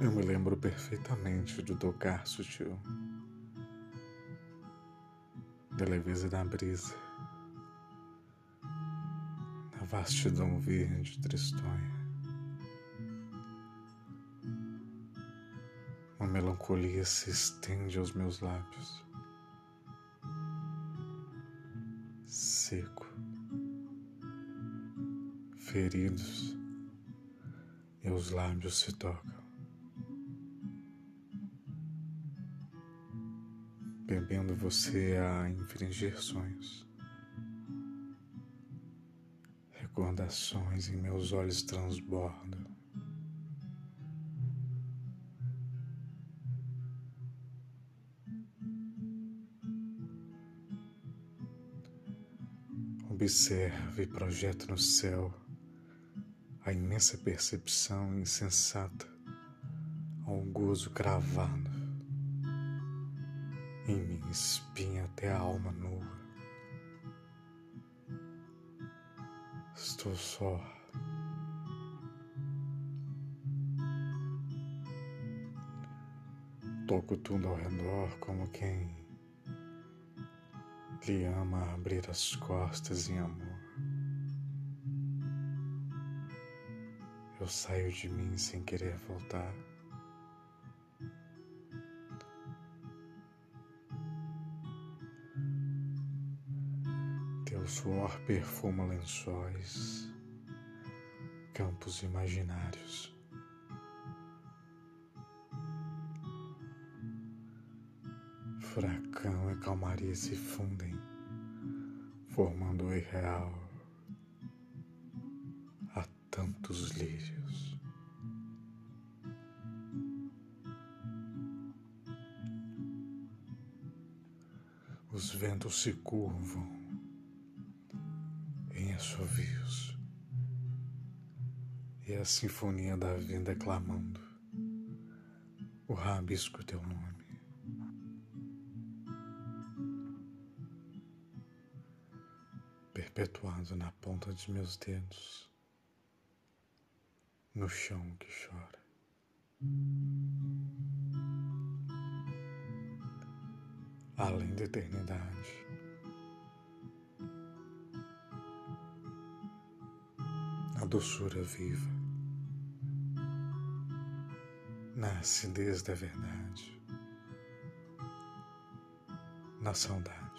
Eu me lembro perfeitamente do tocar sutil, da leveza da brisa, da vastidão verde tristonha. Uma melancolia se estende aos meus lábios, seco, feridos, e os lábios se tocam. Bebendo você a infringir sonhos. Recordações em meus olhos transbordam. Observe e projeta no céu a imensa percepção insensata ao gozo cravado em minha espinha até a alma nua. Estou só. Toco tudo ao redor como quem lhe ama abrir as costas em amor. Eu saio de mim sem querer voltar. Teu suor perfuma lençóis, campos imaginários. Furacão e calmaria se fundem, formando o irreal a tantos lírios. Os ventos se curvam assovios e a sinfonia da vida clamando o rabisco teu nome. Perpetuado na ponta de meus dedos, no chão que chora. Além da eternidade. A doçura viva, na acidez da verdade, na saudade.